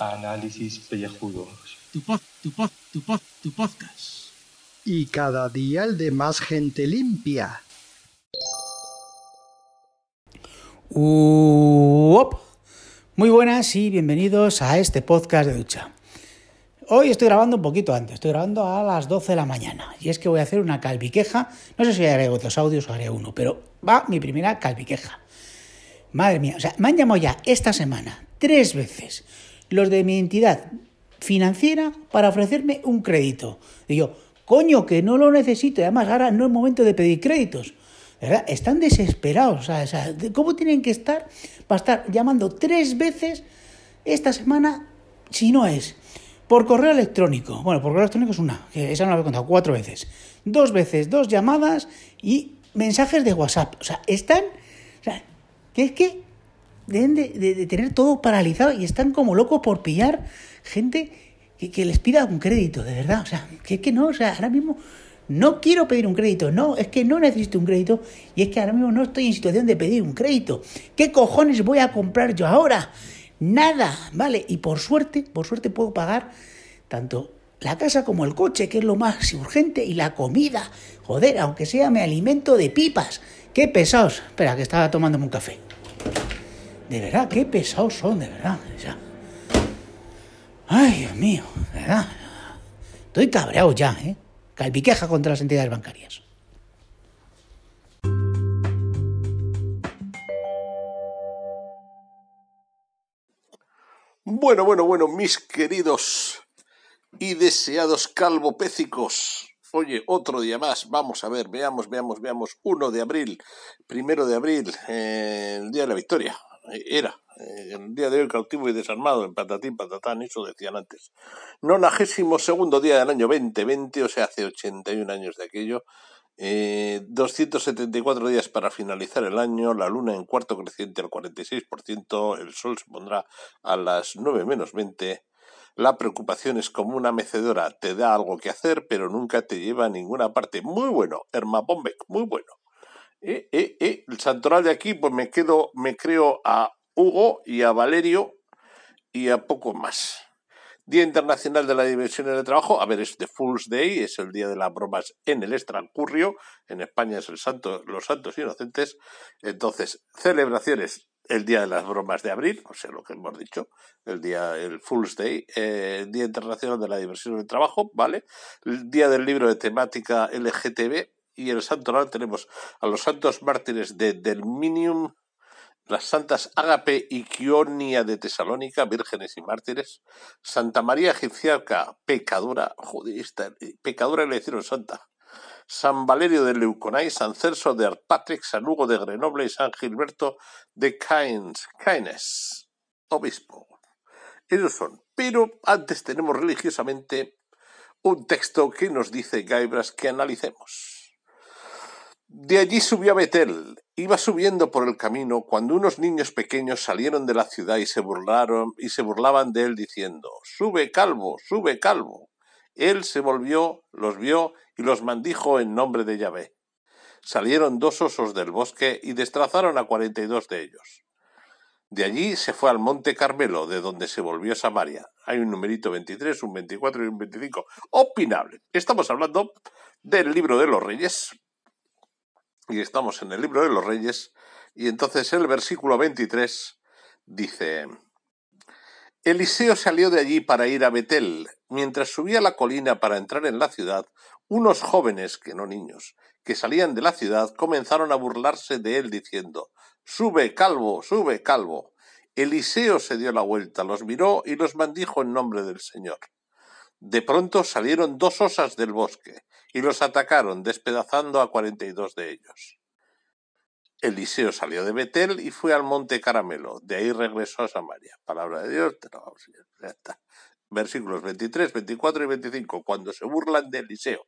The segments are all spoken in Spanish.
Análisis pellejudos. Tu pod, tu pod, tu pod, tu podcast. Y cada día el de más gente limpia. Uop. Muy buenas y bienvenidos a este podcast de ducha. Hoy estoy grabando un poquito antes, estoy grabando a las 12 de la mañana y es que voy a hacer una calviqueja, no sé si haré otros audios o haré uno, pero va mi primera calviqueja. Madre mía, o sea, me han llamado ya esta semana tres veces los de mi entidad financiera para ofrecerme un crédito. Y yo, coño, que no lo necesito, y además ahora no es momento de pedir créditos. ¿verdad? Están desesperados. O sea, o sea, ¿Cómo tienen que estar para estar llamando tres veces esta semana si no es? Por correo electrónico. Bueno, por correo electrónico es una, esa no la he contado, cuatro veces. Dos veces, dos llamadas y mensajes de WhatsApp. O sea, están. O sea, que es que deben de, de- de tener todo paralizado y están como locos por pillar gente que, que les pida un crédito, de verdad. O sea, que es que no, o sea, ahora mismo no quiero pedir un crédito, no, es que no necesito un crédito y es que ahora mismo no estoy en situación de pedir un crédito. ¿Qué cojones voy a comprar yo ahora? Nada, ¿vale? Y por suerte, por suerte puedo pagar tanto la casa como el coche, que es lo más urgente, y la comida. Joder, aunque sea me alimento de pipas. Qué pesados. Espera, que estaba tomándome un café. De verdad, qué pesados son, de verdad. sea. Ay, Dios mío, de verdad. Estoy cabreado ya, ¿eh? Calviqueja contra las entidades bancarias. Bueno, bueno, bueno, mis queridos y deseados calvopécicos. Oye, otro día más. Vamos a ver, veamos, veamos, veamos. 1 de abril, primero de abril, eh, el día de la victoria. Eh, Era. eh, el día de hoy cautivo y desarmado, en patatín, patatán, eso decían antes. Nonagésimo segundo día del año 2020, o sea, hace 81 años de aquello. Eh, 274 días para finalizar el año, la luna en cuarto creciente al 46%, el sol se pondrá a las 9 menos 20. La preocupación es como una mecedora, te da algo que hacer, pero nunca te lleva a ninguna parte. Muy bueno, Hermapombec, muy bueno. Eh, eh, el santoral de aquí, pues me quedo, me creo a Hugo y a Valerio y a poco más. Día Internacional de la Diversión en el Trabajo, a ver, es The Fool's Day, es el día de las bromas en el extrancurrio, en España es el santo, los santos inocentes, entonces, celebraciones, el día de las bromas de abril, o sea, lo que hemos dicho, el día, el Fool's Day, eh, Día Internacional de la Diversión en el Trabajo, ¿vale? El día del libro de temática LGTB, y el santo oral tenemos a los santos mártires de Delminium, las santas Ágape y Quionia de Tesalónica, vírgenes y mártires, Santa María Egipciaca, pecadora, joder, esta, eh, pecadora le hicieron santa, San Valerio de Leuconay, San Celso de Arpatrix, San Hugo de Grenoble y San Gilberto de Caens, Caenes, obispo. Esos son. Pero antes tenemos religiosamente un texto que nos dice Gaibras que analicemos. De allí subió a Betel. Iba subiendo por el camino cuando unos niños pequeños salieron de la ciudad y se burlaron y se burlaban de él diciendo: Sube calvo, sube calvo. Él se volvió, los vio y los maldijo en nombre de Yahvé. Salieron dos osos del bosque y destrozaron a cuarenta y dos de ellos. De allí se fue al monte Carmelo, de donde se volvió Samaria. Hay un numerito 23, un 24 y un 25. Opinable. Estamos hablando del libro de los reyes, y estamos en el libro de los reyes, y entonces el versículo 23 dice, Eliseo salió de allí para ir a Betel. Mientras subía la colina para entrar en la ciudad, unos jóvenes, que no niños, que salían de la ciudad, comenzaron a burlarse de él diciendo, Sube, calvo, sube, calvo. Eliseo se dio la vuelta, los miró y los maldijo en nombre del Señor. De pronto salieron dos osas del bosque y los atacaron, despedazando a cuarenta y dos de ellos. Eliseo salió de Betel y fue al monte Caramelo. De ahí regresó a Samaria. Palabra de Dios, te lo vamos a. Ya. Versículos 23, 24 y 25. Cuando se burlan de Eliseo.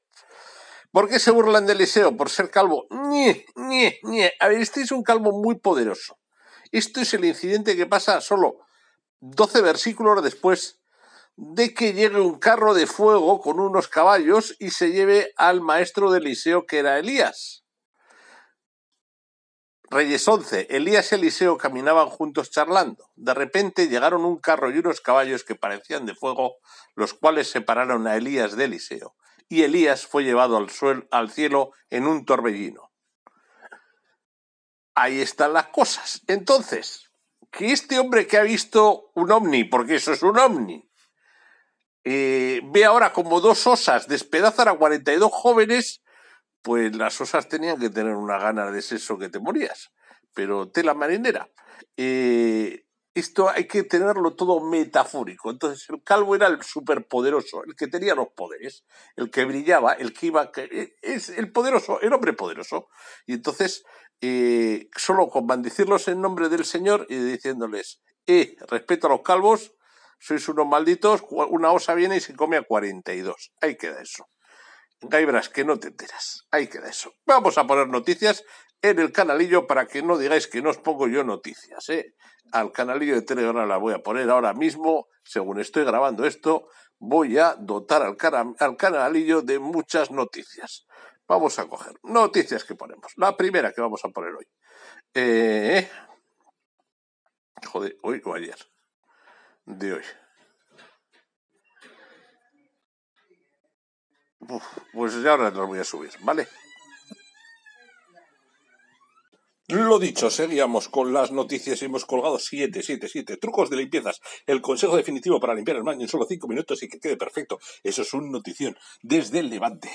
¿Por qué se burlan de Eliseo? Por ser calvo. ¡Nie, nie, nie! A ver, este es un calvo muy poderoso. Esto es el incidente que pasa solo 12 versículos después de que llegue un carro de fuego con unos caballos y se lleve al maestro de Eliseo, que era Elías. Reyes 11. Elías y Eliseo caminaban juntos charlando. De repente llegaron un carro y unos caballos que parecían de fuego, los cuales separaron a Elías de Eliseo. Y Elías fue llevado al, al cielo en un torbellino. Ahí están las cosas. Entonces, que este hombre que ha visto un ovni, porque eso es un ovni, eh, ve ahora como dos osas despedazan a 42 jóvenes, pues las osas tenían que tener una gana de sexo que te morías. Pero tela marinera. Eh, esto hay que tenerlo todo metafórico. Entonces, el calvo era el superpoderoso, el que tenía los poderes, el que brillaba, el que iba. Que, es el poderoso, el hombre poderoso. Y entonces, eh, solo con bendecirlos en nombre del Señor y diciéndoles: eh, respeto a los calvos, sois unos malditos, una osa viene y se come a 42. Ahí queda eso. Gaibras, que no te enteras. Ahí queda eso. Vamos a poner noticias en el canalillo para que no digáis que no os pongo yo noticias. ¿eh? Al canalillo de Telegram la voy a poner ahora mismo, según estoy grabando esto, voy a dotar al, al canalillo de muchas noticias. Vamos a coger noticias que ponemos. La primera que vamos a poner hoy. Eh, joder, hoy o ayer. De hoy. Pues ya ahora los voy a subir, ¿vale? Lo dicho, seguíamos con las noticias y hemos colgado 7, 7, 7 trucos de limpiezas. El consejo definitivo para limpiar el baño en solo 5 minutos y que quede perfecto. Eso es un notición desde el Levante.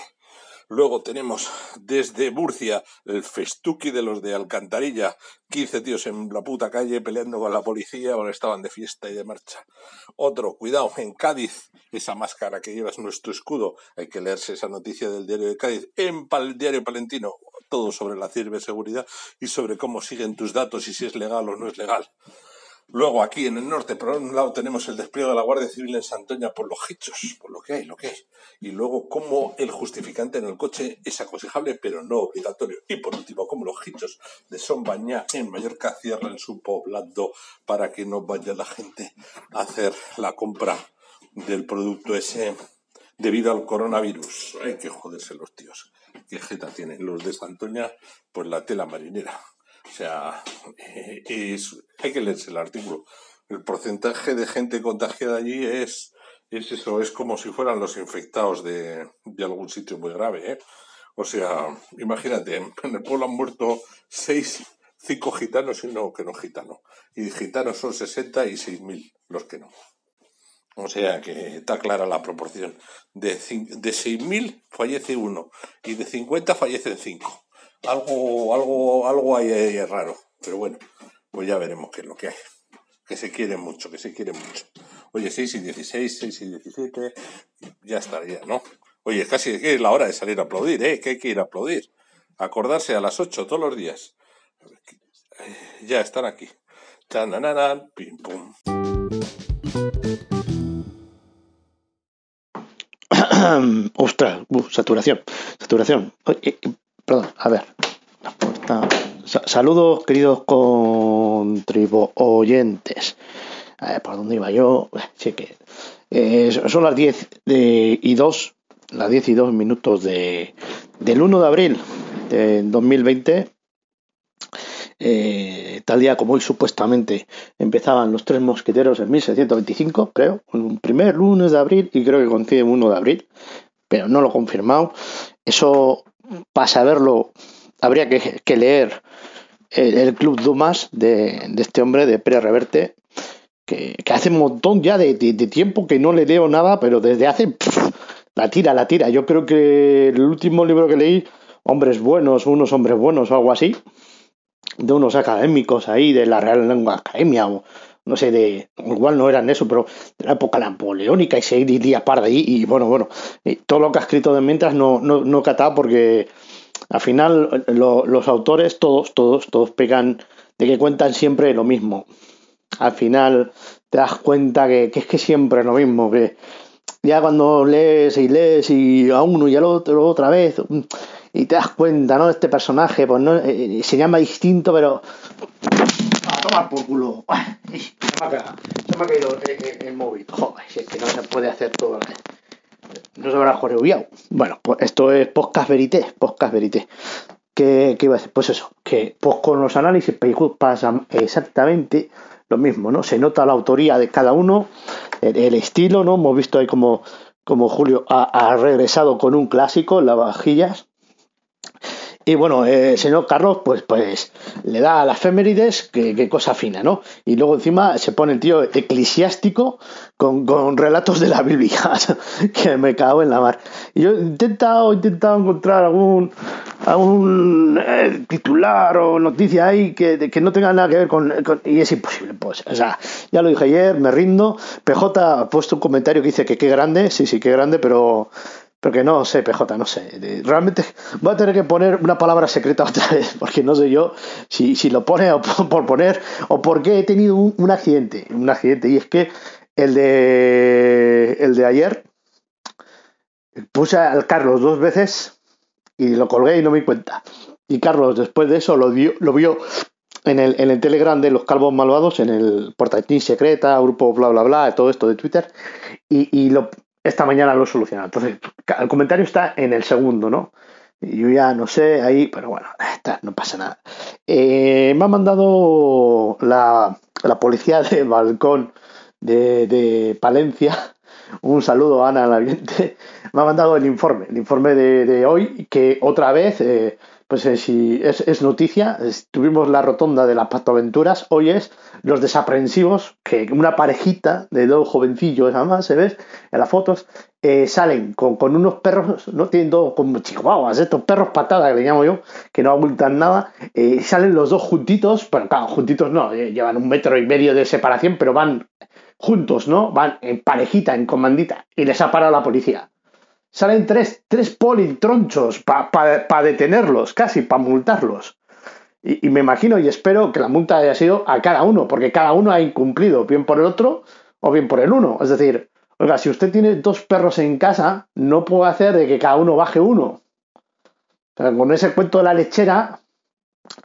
Luego tenemos desde Murcia el festuki de los de Alcantarilla, 15 tíos en la puta calle peleando con la policía porque estaban de fiesta y de marcha. Otro, cuidado, en Cádiz, esa máscara que llevas nuestro escudo, hay que leerse esa noticia del diario de Cádiz en el diario palentino, todo sobre la ciberseguridad y sobre cómo siguen tus datos y si es legal o no es legal. Luego aquí en el norte, por un lado tenemos el despliegue de la Guardia Civil en Santoña por los hechos, por lo que hay, lo que hay. Y luego cómo el justificante en el coche es aconsejable pero no obligatorio. Y por último, cómo los hechos de Sombañá en Mallorca cierran su poblado para que no vaya la gente a hacer la compra del producto ese debido al coronavirus. Hay que joderse los tíos. ¿Qué jeta tienen los de Santoña? Pues la tela marinera. O sea, es, hay que leerse el artículo. El porcentaje de gente contagiada allí es, es eso, es como si fueran los infectados de, de algún sitio muy grave. ¿eh? O sea, imagínate, en el pueblo han muerto seis, cinco gitanos y uno que no gitano. Y gitanos son 60 y seis mil los que no. O sea que está clara la proporción. De, de 6.000 fallece uno y de 50 fallecen cinco algo, algo, algo hay ahí raro. Pero bueno, pues ya veremos qué es lo que hay. Que se quieren mucho, que se quieren mucho. Oye, 6 y 16, 6 y 17, ya estaría, ¿no? Oye, casi es la hora de salir a aplaudir, ¿eh? Que hay que ir a aplaudir. Acordarse a las 8 todos los días. Ya están aquí. Chanananan, pim pum. Ostras, uh, saturación, saturación. Perdón, a ver. Saludos, queridos contribuyentes. A ver, ¿por dónde iba yo? Sí que. Eh, son las 10 y 2, las 10 y 2 minutos de, del 1 de abril de 2020. Eh, tal día como hoy supuestamente empezaban los tres mosqueteros en 1725, creo, un primer lunes de abril y creo que coincide 1 de abril, pero no lo he confirmado. Eso para saberlo habría que, leer el, Club Dumas de, este hombre, de Pérez Reverte, que, hace un montón ya de, tiempo que no le leo nada, pero desde hace... la tira, la tira. Yo creo que el último libro que leí, Hombres Buenos, unos hombres buenos o algo así, de unos académicos ahí de la Real Lengua Academia o no sé, de, igual no eran eso, pero de la época napoleónica y se iría par de ahí. Y bueno, bueno, todo lo que ha escrito de mientras no, no, no he catado porque al final los autores, todos, todos, todos pegan de que cuentan siempre lo mismo. Al final te das cuenta que, es que siempre lo mismo, que ya cuando lees y lees y a uno y al otro otra vez y te das cuenta, ¿no? Este personaje, pues no eh, se llama distinto, pero tomar por culo. Se me ha, caído el, móvil. Joder, es que no se puede hacer todo. No se habrá joreviado. Bueno, pues esto es Podcast Verité. Podcast Verité. que, iba a decir, pues eso, que pues con los análisis pasa exactamente lo mismo, ¿no? Se nota la autoría de cada uno, el, estilo, ¿no? Hemos visto ahí como, Julio ha, ha regresado con un clásico, las vajillas, y bueno, el eh, señor Carlos, pues, pues le da a las efemérides, qué cosa fina, ¿no? Y luego encima se pone el tío eclesiástico con, con relatos de la Biblia, que me cago en la mar. Y yo he intentado, he intentado encontrar algún, algún eh, titular o noticia ahí que, que, no tenga nada que ver con, Y es imposible, pues. O sea, ya lo dije ayer, me rindo. PJ ha puesto un comentario que dice que qué grande, sí, sí, qué grande, pero porque no sé, PJ, no sé. Realmente voy a tener que poner una palabra secreta otra vez, porque no sé yo si, si lo pone o por poner, o porque he tenido un, accidente. Un accidente, y es que el de, el de ayer puse al Carlos dos veces y lo colgué y no me di cuenta. Y Carlos, después de eso, lo, dio, lo vio en el, en el Telegram de los Calvos Malvados, en el portatín secreta, grupo bla bla bla, todo esto de Twitter, y, y lo, esta mañana lo he solucionado. Entonces, el comentario está en el segundo, ¿no? Yo ya no sé ahí, pero bueno, no pasa nada. Eh, me ha mandado la, policía de balcón de, Palencia. Un saludo Ana Laviente. Me ha mandado el informe, el informe de, hoy, que otra vez eh, pues eh, si es, noticia, tuvimos la rotonda de las Aventuras, hoy es los desaprensivos, que una parejita de dos jovencillos, además, se ve en las fotos, eh, salen con, unos perros, no tienen dos como chihuahuas, estos perros patadas que le llamo yo, que no abultan nada, eh, salen los dos juntitos, pero claro, juntitos no, llevan un metro y medio de separación, pero van juntos, ¿no? Van en parejita, en comandita, y les ha parado la policía salen tres, tres politronchos para detenerlos, casi para multarlos. Y, me imagino y espero que la multa haya sido a cada uno, porque cada uno ha incumplido, bien por el otro o bien por el uno. Es decir, oiga, si usted tiene dos perros en casa, no puede hacer de que cada uno baje uno. con ese cuento de la lechera,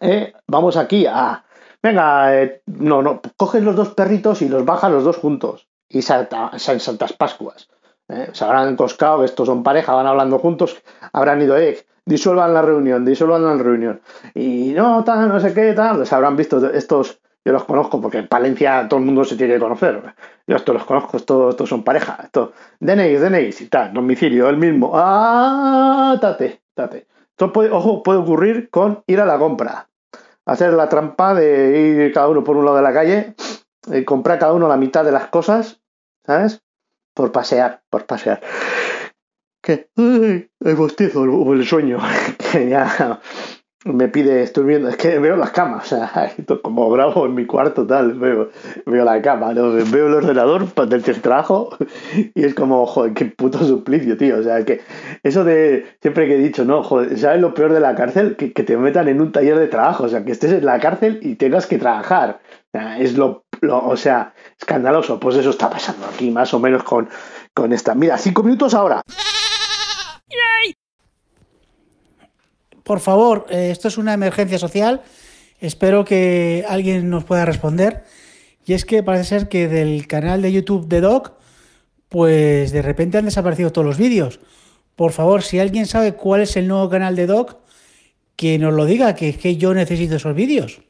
eh, vamos aquí a. Venga, eh, no, no, coges los dos perritos y los bajas los dos juntos. Y salta, en Santas Pascuas. ¿Eh? se habrán encoscado, estos son pareja, van hablando juntos, habrán ido, eh, disuelvan la reunión, disuelvan la reunión. Y no, tal, no sé qué, tal, les habrán visto estos, yo los conozco porque en Palencia todo el mundo se tiene que conocer. Yo estos los conozco, estos, estos son pareja. Esto, DNI, DNI, y tal, domicilio, el mismo. Ah, tate, tate. Esto puede, ojo, puede ocurrir con ir a la compra. Hacer la trampa de ir cada uno por un lado de la calle, eh, comprar cada uno la mitad de las cosas, ¿sabes? Por pasear, por pasear. Que el bostezo o el sueño, que ya me pide, estoy viendo, es que veo las camas, como bravo en mi cuarto, tal, veo, veo la cama, veo el ordenador del trabajo y es como, joder, qué puto suplicio, tío, o sea, que eso de, siempre que he dicho, no, joder, ¿sabes lo peor de la cárcel? Que, que te metan en un taller de trabajo, o sea, que estés en la cárcel y tengas que trabajar, es lo o sea, escandaloso. Pues eso está pasando aquí, más o menos con, con esta. Mira, cinco minutos ahora. Por favor, eh, esto es una emergencia social. Espero que alguien nos pueda responder. Y es que parece ser que del canal de YouTube de Doc, pues de repente han desaparecido todos los vídeos. Por favor, si alguien sabe cuál es el nuevo canal de Doc, que nos lo diga, que es que yo necesito esos vídeos.